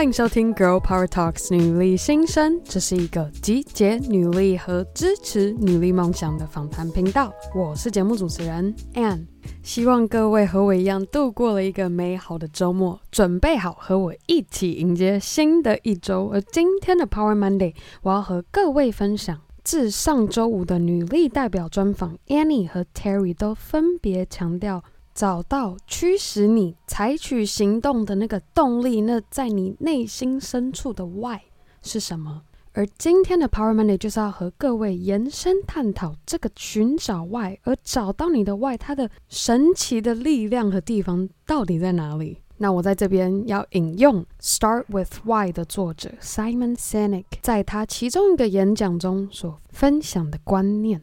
欢迎收听《Girl Power Talks》女力新生，这是一个集结女力和支持女力梦想的访谈频道。我是节目主持人 Ann，希望各位和我一样度过了一个美好的周末，准备好和我一起迎接新的一周。而今天的 Power Monday，我要和各位分享，自上周五的女力代表专访，Annie 和 Terry 都分别强调。找到驱使你采取行动的那个动力，那在你内心深处的 Why 是什么？而今天的 Power Monday 就是要和各位延伸探讨这个寻找 Why，而找到你的 Why，它的神奇的力量和地方到底在哪里？那我在这边要引用《Start with Why》的作者 Simon Sinek 在他其中一个演讲中所分享的观念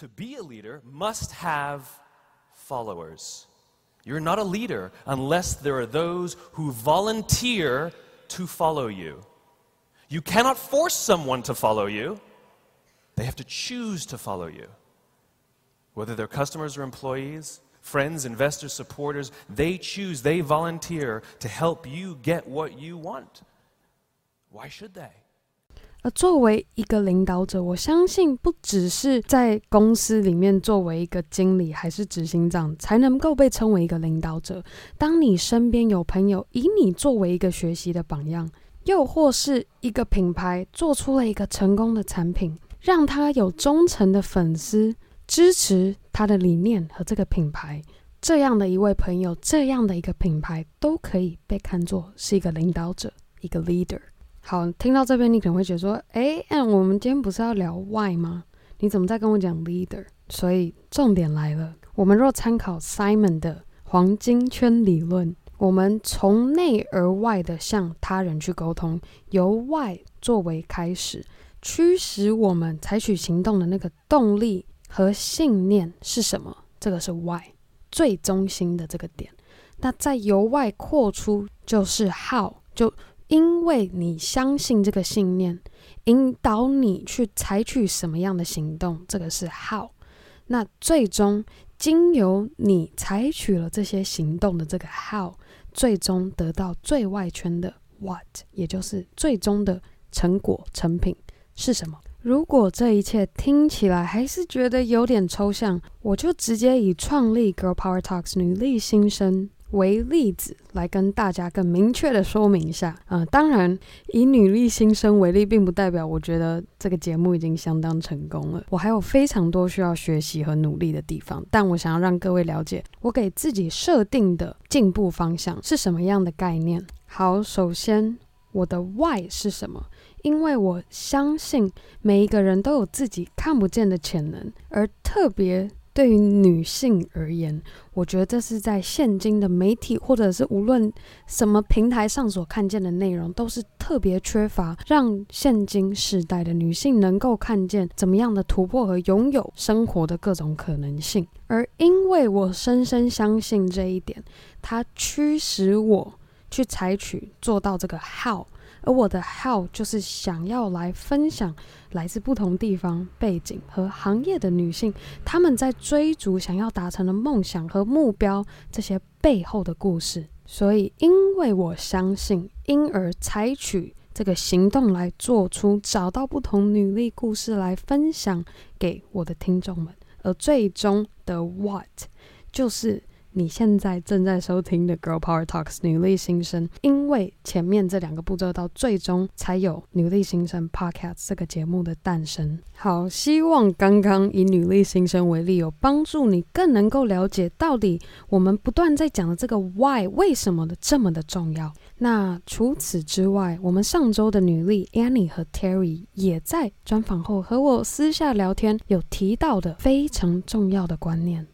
：To be a leader must have Followers, you're not a leader unless there are those who volunteer to follow you. You cannot force someone to follow you. They have to choose to follow you. Whether they're customers or employees, friends, investors, supporters, they choose, they volunteer to help you get what you want. Why should they? 而作为一个领导者，我相信不只是在公司里面作为一个经理还是执行长才能够被称为一个领导者。当你身边有朋友以你作为一个学习的榜样，又或是一个品牌做出了一个成功的产品，让他有忠诚的粉丝支持他的理念和这个品牌，这样的一位朋友，这样的一个品牌都可以被看作是一个领导者，一个 leader。好，听到这边你可能会觉得说，诶，那我们今天不是要聊 Why 吗？你怎么在跟我讲 Leader？所以重点来了，我们若参考 Simon 的黄金圈理论，我们从内而外的向他人去沟通，由外作为开始，驱使我们采取行动的那个动力和信念是什么？这个是 Why 最中心的这个点。那再由外扩出就是 How 就。因为你相信这个信念，引导你去采取什么样的行动，这个是 how。那最终经由你采取了这些行动的这个 how，最终得到最外圈的 what，也就是最终的成果成品是什么？如果这一切听起来还是觉得有点抽象，我就直接以创立 Girl Power Talks 女力新生。为例子来跟大家更明确的说明一下，呃，当然以女力新生为例，并不代表我觉得这个节目已经相当成功了，我还有非常多需要学习和努力的地方。但我想要让各位了解，我给自己设定的进步方向是什么样的概念。好，首先我的 why 是什么？因为我相信每一个人都有自己看不见的潜能，而特别。对于女性而言，我觉得这是在现今的媒体或者是无论什么平台上所看见的内容，都是特别缺乏，让现今时代的女性能够看见怎么样的突破和拥有生活的各种可能性。而因为我深深相信这一点，它驱使我去采取做到这个 how。而我的 how 就是想要来分享来自不同地方背景和行业的女性，她们在追逐想要达成的梦想和目标这些背后的故事。所以，因为我相信，因而采取这个行动来做出找到不同女力故事来分享给我的听众们，而最终的 what 就是。你现在正在收听的《Girl Power Talks》女力新生，因为前面这两个步骤到最终才有《女力新生 Podcast》这个节目的诞生。好，希望刚刚以女力新生为例，有帮助你更能够了解到底我们不断在讲的这个 Why 为什么的这么的重要。那除此之外，我们上周的女力 Annie 和 Terry 也在专访后和我私下聊天，有提到的非常重要的观念。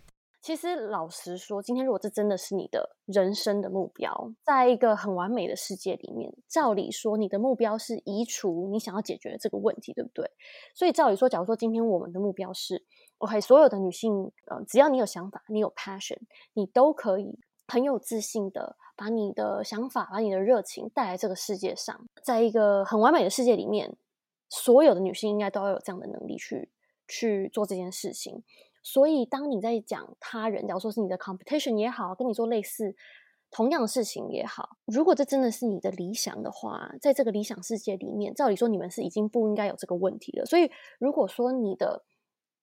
其实，老实说，今天如果这真的是你的人生的目标，在一个很完美的世界里面，照理说，你的目标是移除你想要解决的这个问题，对不对？所以，照理说，假如说今天我们的目标是，OK，所有的女性，呃，只要你有想法，你有 passion，你都可以很有自信的把你的想法、把你的热情带来这个世界上。在一个很完美的世界里面，所有的女性应该都要有这样的能力去去做这件事情。所以，当你在讲他人，假如说是你的 competition 也好，跟你做类似同样的事情也好，如果这真的是你的理想的话，在这个理想世界里面，照理说你们是已经不应该有这个问题了。所以，如果说你的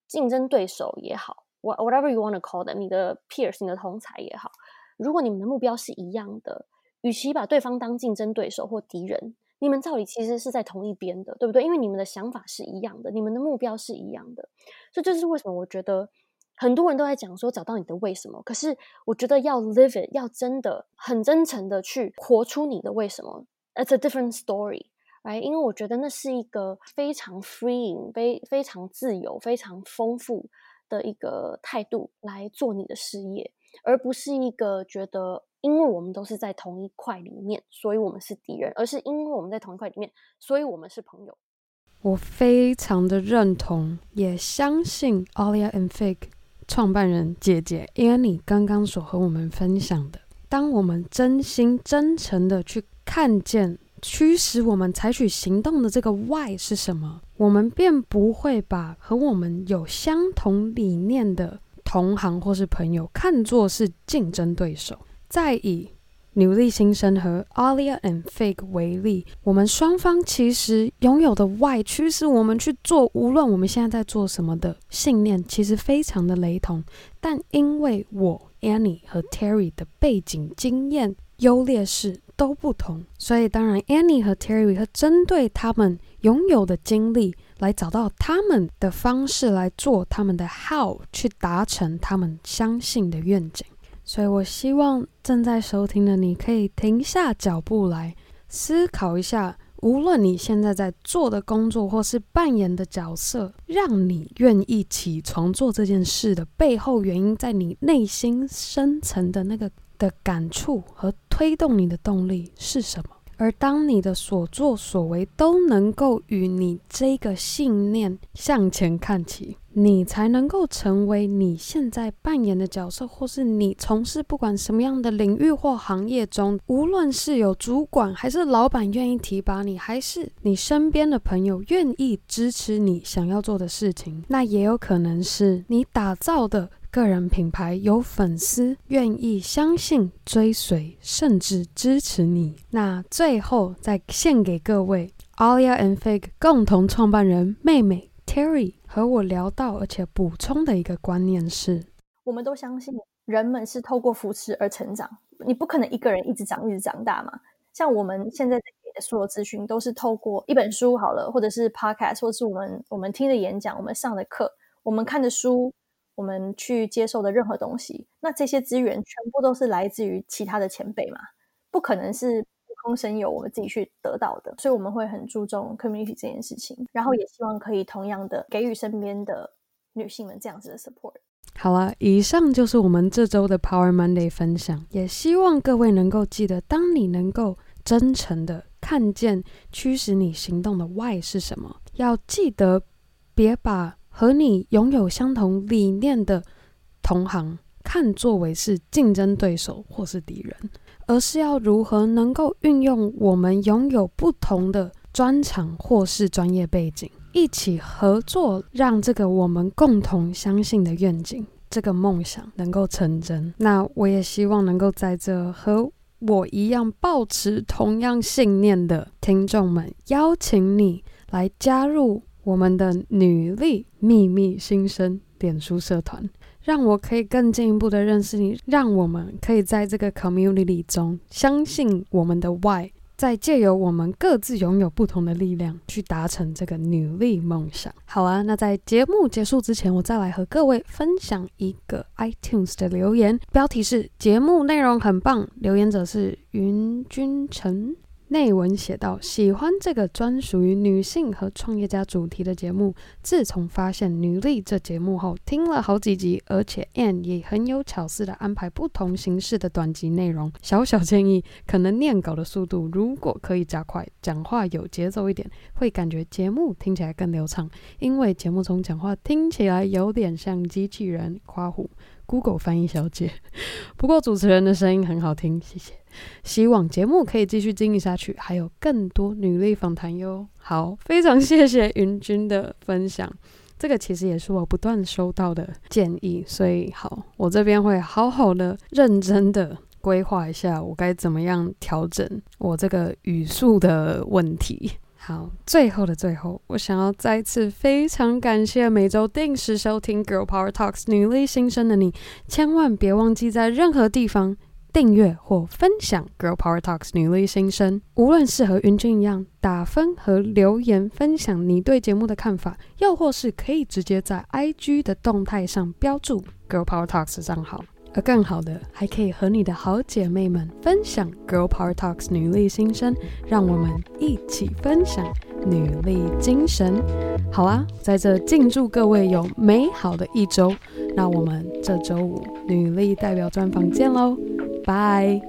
竞争对手也好，whatever you want to call them，你的 peers，你的同才也好，如果你们的目标是一样的，与其把对方当竞争对手或敌人，你们照理其实是在同一边的，对不对？因为你们的想法是一样的，你们的目标是一样的。所以，这是为什么我觉得。很多人都在讲说找到你的为什么，可是我觉得要 live it，要真的很真诚的去活出你的为什么。It's a different story。哎因为我觉得那是一个非常 freeing、非非常自由、非常丰富的一个态度来做你的事业，而不是一个觉得因为我们都是在同一块里面，所以我们是敌人，而是因为我们在同一块里面，所以我们是朋友。我非常的认同，也相信 Alia and Fig。创办人姐姐 Annie 刚刚所和我们分享的，当我们真心真诚的去看见驱使我们采取行动的这个 Why 是什么，我们便不会把和我们有相同理念的同行或是朋友看作是竞争对手。再以女力新生和 Alia and Fig 为例，我们双方其实拥有的外驱使我们去做，无论我们现在在做什么的信念，其实非常的雷同。但因为我 Annie 和 Terry 的背景、经验、优劣势都不同，所以当然 Annie 和 Terry 会针对他们拥有的经历，来找到他们的方式来做他们的 How，去达成他们相信的愿景。所以，我希望正在收听的你可以停下脚步来思考一下，无论你现在在做的工作或是扮演的角色，让你愿意起床做这件事的背后原因，在你内心深层的那个的感触和推动你的动力是什么？而当你的所作所为都能够与你这个信念向前看齐，你才能够成为你现在扮演的角色，或是你从事不管什么样的领域或行业中，无论是有主管还是老板愿意提拔你，还是你身边的朋友愿意支持你想要做的事情，那也有可能是你打造的。个人品牌有粉丝愿意相信、追随，甚至支持你。那最后再献给各位 Alia and Fig 共同创办人妹妹 Terry 和我聊到，而且补充的一个观念是：我们都相信人们是透过扶持而成长，你不可能一个人一直长、一直长大嘛。像我们现在在给的所有资讯，都是透过一本书好了，或者是 Podcast，或是我们我们听的演讲、我们上的课、我们看的书。我们去接受的任何东西，那这些资源全部都是来自于其他的前辈嘛，不可能是无中生有，我们自己去得到的。所以我们会很注重 community 这件事情，然后也希望可以同样的给予身边的女性们这样子的 support。好了，以上就是我们这周的 Power Monday 分享，也希望各位能够记得，当你能够真诚的看见驱使你行动的 why 是什么，要记得别把。和你拥有相同理念的同行，看作为是竞争对手或是敌人，而是要如何能够运用我们拥有不同的专长或是专业背景，一起合作，让这个我们共同相信的愿景，这个梦想能够成真。那我也希望能够在这和我一样抱持同样信念的听众们，邀请你来加入。我们的女力秘密新生脸书社团，让我可以更进一步的认识你，让我们可以在这个 community 中相信我们的 why，再借由我们各自拥有不同的力量，去达成这个女力梦想。好啊，那在节目结束之前，我再来和各位分享一个 iTunes 的留言，标题是节目内容很棒，留言者是云君成。内文写道：“喜欢这个专属于女性和创业家主题的节目。自从发现《女力》这节目后，听了好几集，而且 Anne 也很有巧思地安排不同形式的短集内容。小小建议，可能念稿的速度如果可以加快，讲话有节奏一点，会感觉节目听起来更流畅。因为节目中讲话听起来有点像机器人。”夸虎。Google 翻译小姐，不过主持人的声音很好听，谢谢。希望节目可以继续经营下去，还有更多女力访谈哟。好，非常谢谢云君的分享，这个其实也是我不断收到的建议，所以好，我这边会好好的、认真的规划一下我该怎么样调整我这个语速的问题。好，最后的最后，我想要再次非常感谢每周定时收听《Girl Power Talks》女力新生的你，千万别忘记在任何地方订阅或分享《Girl Power Talks》女力新生。无论是和云君一样打分和留言分享你对节目的看法，又或是可以直接在 IG 的动态上标注《Girl Power Talks》账号。而更好的，还可以和你的好姐妹们分享 Girl Power Talks 女力新生，让我们一起分享女力精神。好啊，在这敬祝各位有美好的一周。那我们这周五女力代表专访见喽，Bye.